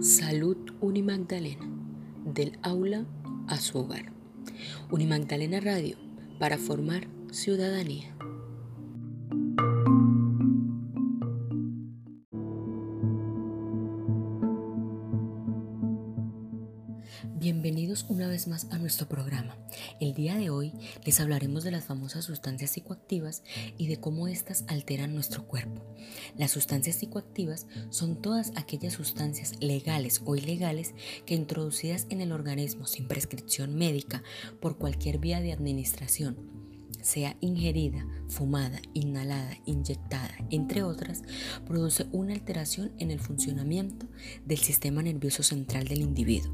Salud Unimagdalena, del aula a su hogar. Unimagdalena Radio, para formar ciudadanía. Bienvenidos una vez más a nuestro programa. El día de hoy les hablaremos de las famosas sustancias psicoactivas y de cómo éstas alteran nuestro cuerpo. Las sustancias psicoactivas son todas aquellas sustancias legales o ilegales que introducidas en el organismo sin prescripción médica por cualquier vía de administración sea ingerida, fumada, inhalada, inyectada, entre otras, produce una alteración en el funcionamiento del sistema nervioso central del individuo,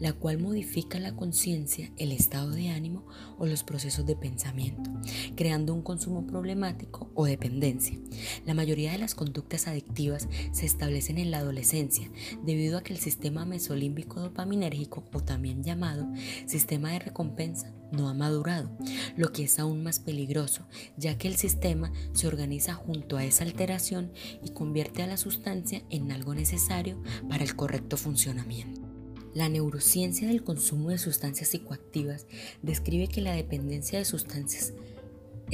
la cual modifica la conciencia, el estado de ánimo o los procesos de pensamiento, creando un consumo problemático o dependencia. La mayoría de las conductas adictivas se establecen en la adolescencia debido a que el sistema mesolímbico dopaminérgico o también llamado sistema de recompensa no ha madurado, lo que es aún más peligroso, ya que el sistema se organiza junto a esa alteración y convierte a la sustancia en algo necesario para el correcto funcionamiento. La neurociencia del consumo de sustancias psicoactivas describe que la dependencia de sustancias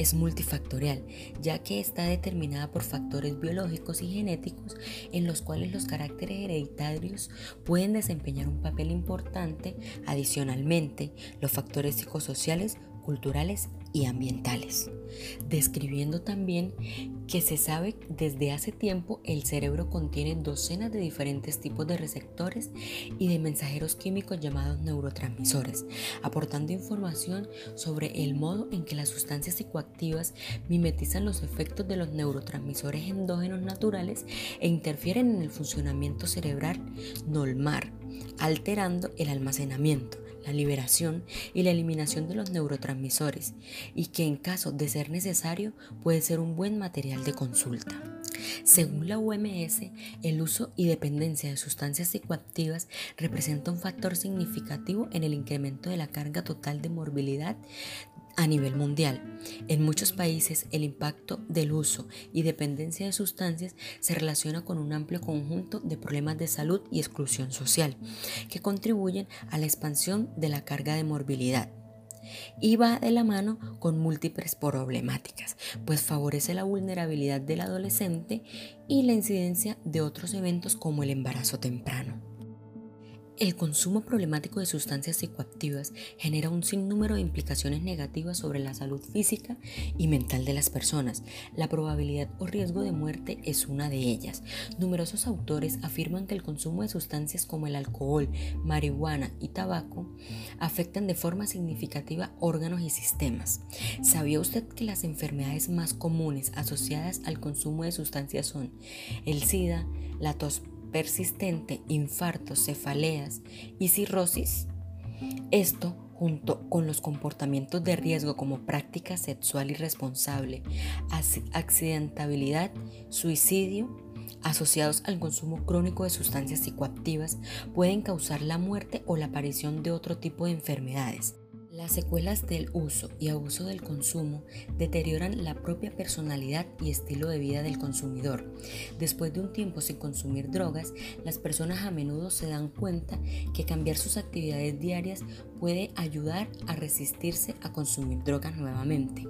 es multifactorial, ya que está determinada por factores biológicos y genéticos en los cuales los caracteres hereditarios pueden desempeñar un papel importante. Adicionalmente, los factores psicosociales culturales y ambientales, describiendo también que se sabe desde hace tiempo el cerebro contiene docenas de diferentes tipos de receptores y de mensajeros químicos llamados neurotransmisores, aportando información sobre el modo en que las sustancias psicoactivas mimetizan los efectos de los neurotransmisores endógenos naturales e interfieren en el funcionamiento cerebral normal, alterando el almacenamiento la liberación y la eliminación de los neurotransmisores y que en caso de ser necesario puede ser un buen material de consulta. Según la OMS, el uso y dependencia de sustancias psicoactivas representa un factor significativo en el incremento de la carga total de morbilidad a nivel mundial. En muchos países el impacto del uso y dependencia de sustancias se relaciona con un amplio conjunto de problemas de salud y exclusión social que contribuyen a la expansión de la carga de morbilidad y va de la mano con múltiples problemáticas, pues favorece la vulnerabilidad del adolescente y la incidencia de otros eventos como el embarazo temprano. El consumo problemático de sustancias psicoactivas genera un sinnúmero de implicaciones negativas sobre la salud física y mental de las personas. La probabilidad o riesgo de muerte es una de ellas. Numerosos autores afirman que el consumo de sustancias como el alcohol, marihuana y tabaco afectan de forma significativa órganos y sistemas. ¿Sabía usted que las enfermedades más comunes asociadas al consumo de sustancias son el SIDA, la tos persistente, infartos, cefaleas y cirrosis. Esto junto con los comportamientos de riesgo como práctica sexual irresponsable, accidentabilidad, suicidio, asociados al consumo crónico de sustancias psicoactivas, pueden causar la muerte o la aparición de otro tipo de enfermedades. Las secuelas del uso y abuso del consumo deterioran la propia personalidad y estilo de vida del consumidor. Después de un tiempo sin consumir drogas, las personas a menudo se dan cuenta que cambiar sus actividades diarias puede ayudar a resistirse a consumir drogas nuevamente.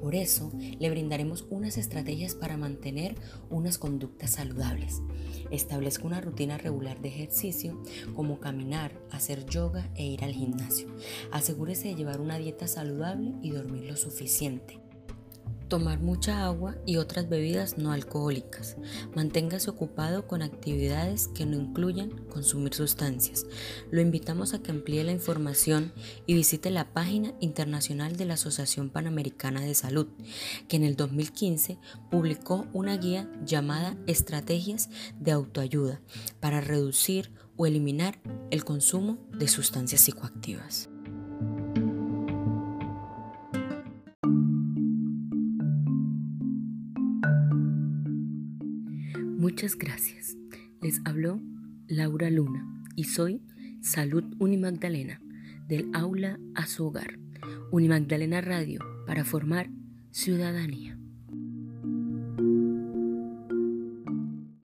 Por eso, le brindaremos unas estrategias para mantener unas conductas saludables. Establezca una rutina regular de ejercicio como caminar, hacer yoga e ir al gimnasio. Asegúrese de llevar una dieta saludable y dormir lo suficiente. Tomar mucha agua y otras bebidas no alcohólicas. Manténgase ocupado con actividades que no incluyan consumir sustancias. Lo invitamos a que amplíe la información y visite la página internacional de la Asociación Panamericana de Salud, que en el 2015 publicó una guía llamada Estrategias de Autoayuda para reducir o eliminar el consumo de sustancias psicoactivas. Muchas gracias. Les habló Laura Luna y soy Salud Unimagdalena del aula a su hogar. Unimagdalena Radio para formar ciudadanía.